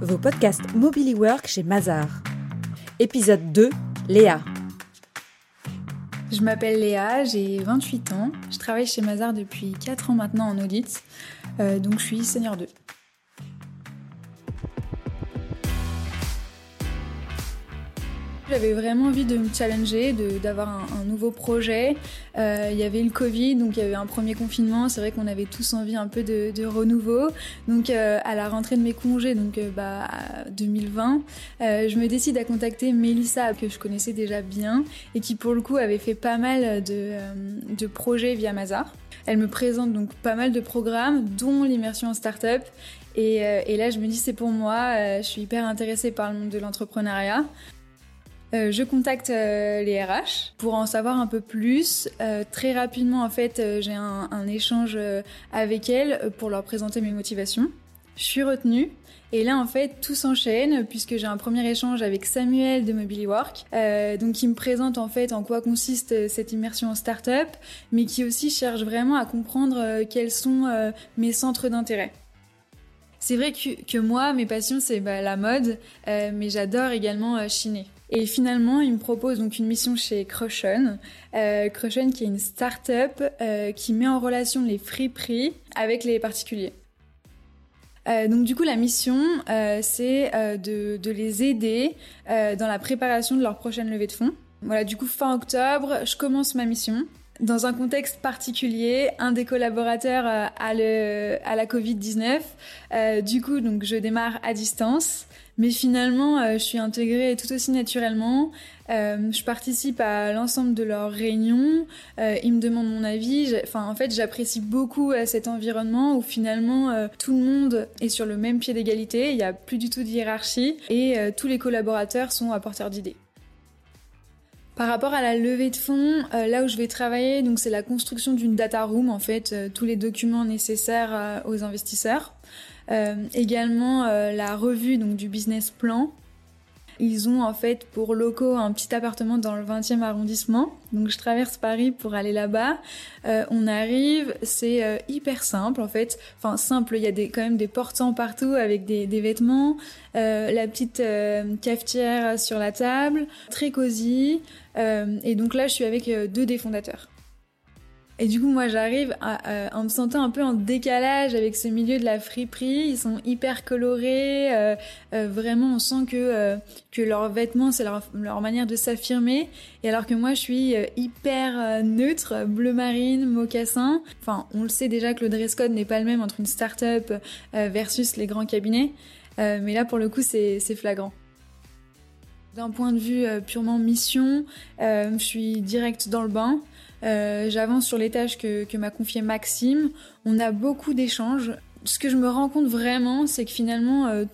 vos podcasts Mobily Work chez Mazar. Épisode 2, Léa. Je m'appelle Léa, j'ai 28 ans. Je travaille chez Mazar depuis 4 ans maintenant en audit, euh, donc je suis senior 2. J'avais vraiment envie de me challenger, d'avoir un, nouveau projet. Euh, il y avait le Covid, donc il y avait un premier confinement. C'est vrai qu'on avait tous envie un peu de, de renouveau. Donc euh, à la rentrée de mes congés, donc euh, bah, 2020, je me décide à contacter Mélissa, que je connaissais déjà bien, et qui pour le coup avait fait pas mal de, de projets via Mazar. Elle me présente donc pas mal de programmes, dont l'immersion en start-up. Et, et, là, je me dis c'est pour moi. je suis hyper intéressée par le monde de l'entrepreneuriat. Euh, je contacte euh, les RH pour en savoir un peu plus. Euh, très rapidement, en fait, j'ai un, échange avec elles pour leur présenter mes motivations. Je suis retenue. Et là, en fait, tout s'enchaîne puisque j'ai un premier échange avec Samuel de Mobily Work, donc qui me présente en fait en quoi consiste cette immersion en start-up, mais qui aussi cherche vraiment à comprendre quels sont mes centres d'intérêt. C'est vrai que, moi, mes passions, c'est bah, la mode, mais j'adore également chiner. Et finalement, il me propose donc une mission chez Crushon. Euh, qui est une start-up euh, qui met en relation les friperies avec les particuliers. Euh, donc du coup, la mission, euh, c'est de, les aider dans la préparation de leur prochaine levée de fonds. Voilà, du coup, fin octobre, je commence ma mission. Dans un contexte particulier, un des collaborateurs a, le, a la Covid-19. du coup, donc, je démarre à distance. Mais finalement, euh, je suis intégrée tout aussi naturellement. Euh, je participe à l'ensemble de leurs réunions. Euh, ils me demandent mon avis. Enfin, en fait, j'apprécie beaucoup cet environnement où finalement tout le monde est sur le même pied d'égalité. Il n'y a plus du tout de hiérarchie et tous les collaborateurs sont apporteurs d'idées. Par rapport à la levée de fonds, là où je vais travailler, donc c'est la construction d'une data room en fait, tous les documents nécessaires aux investisseurs. Euh, également euh, la revue donc du business plan. Ils ont en fait pour locaux un petit appartement dans le 20e arrondissement. Donc je traverse Paris pour aller là-bas. Euh, on arrive, c'est hyper simple en fait. Enfin simple, il y a des, quand même des portants partout avec des, des vêtements, la petite cafetière sur la table, très cosy. et donc là je suis avec deux des fondateurs. Et du coup, moi, j'arrive en me sentant un peu en décalage avec ce milieu de la friperie. Ils sont hyper colorés. Euh, euh, vraiment, on sent que, euh, que leurs vêtements, c'est leur, leur, manière de s'affirmer. Et alors que moi, je suis hyper neutre, bleu marine, mocassin. Enfin, on le sait déjà que le dress code n'est pas le même entre une start-up versus les grands cabinets. mais là, pour le coup, c'est flagrant. D'un point de vue purement mission, je suis direct dans le bain. Euh, j'avance sur les tâches que, m'a confié Maxime. On a beaucoup d'échanges. Ce que je me rends compte vraiment, c'est que finalement, euh,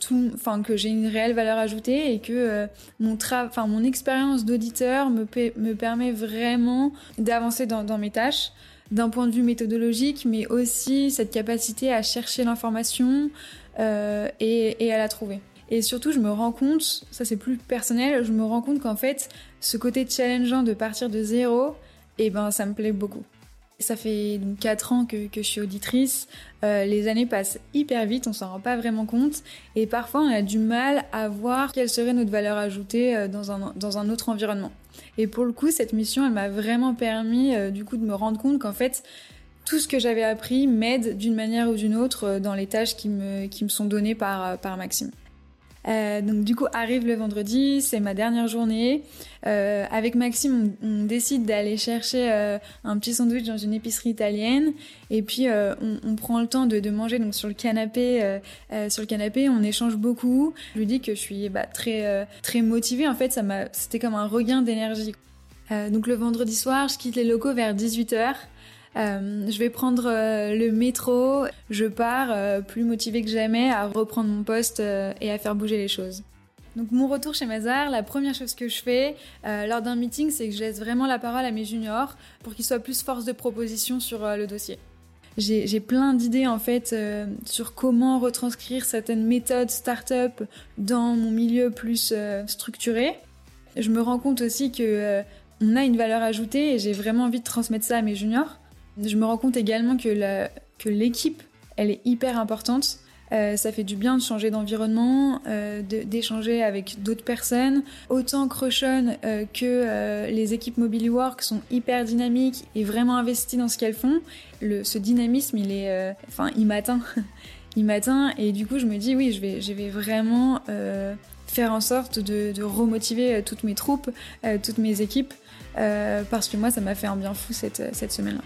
que j'ai une réelle valeur ajoutée et que euh, mon expérience d'auditeur me, me permet vraiment d'avancer dans, mes tâches d'un point de vue méthodologique, mais aussi cette capacité à chercher l'information et, à la trouver. Et surtout, je me rends compte, ça c'est plus personnel, je me rends compte qu'en fait, ce côté challengeant de partir de zéro, eh ben ça me plaît beaucoup. Ça fait donc 4 ans que, que je suis auditrice. Euh, les années passent hyper vite, on s'en rend pas vraiment compte. Et parfois, on a du mal à voir quelle serait notre valeur ajoutée euh, dans un, dans un autre environnement. Et pour le coup, cette mission, elle m'a vraiment permis euh, du coup de me rendre compte qu'en fait, tout ce que j'avais appris m'aide d'une manière ou d'une autre dans les tâches qui me, qui me sont données par, par Maxime. Euh, donc du coup arrive le vendredi, c'est ma dernière journée. Euh, avec Maxime, on, décide d'aller chercher euh, un petit sandwich dans une épicerie italienne, et puis on, prend le temps de, manger donc sur le canapé. Sur le canapé, on échange beaucoup. Je lui dis que je suis bah, très très motivée. En fait, ça m'a, c'était comme un regain d'énergie. donc le vendredi soir, je quitte les locaux vers 18 h euh, je vais prendre euh, le métro, je pars euh, plus motivée que jamais à reprendre mon poste et à faire bouger les choses. Donc mon retour chez Mazar, la première chose que je fais lors d'un meeting, c'est que je laisse vraiment la parole à mes juniors pour qu'ils soient plus force de proposition sur le dossier. J'ai plein d'idées en fait sur comment retranscrire certaines méthodes start-up dans mon milieu plus structuré. Je me rends compte aussi que on a une valeur ajoutée et j'ai vraiment envie de transmettre ça à mes juniors. Je me rends compte également que l'équipe, elle est hyper importante. ça fait du bien de changer d'environnement, d'échanger avec d'autres personnes. Autant Crushon que les équipes Mobile Work sont hyper dynamiques et vraiment investies dans ce qu'elles font. Le, ce dynamisme, il est, enfin, il m'atteint. il m'atteint et du coup, je me dis oui, je vais, vraiment faire en sorte de, remotiver toutes mes troupes, toutes mes équipes, parce que moi, ça m'a fait un bien fou cette semaine-là.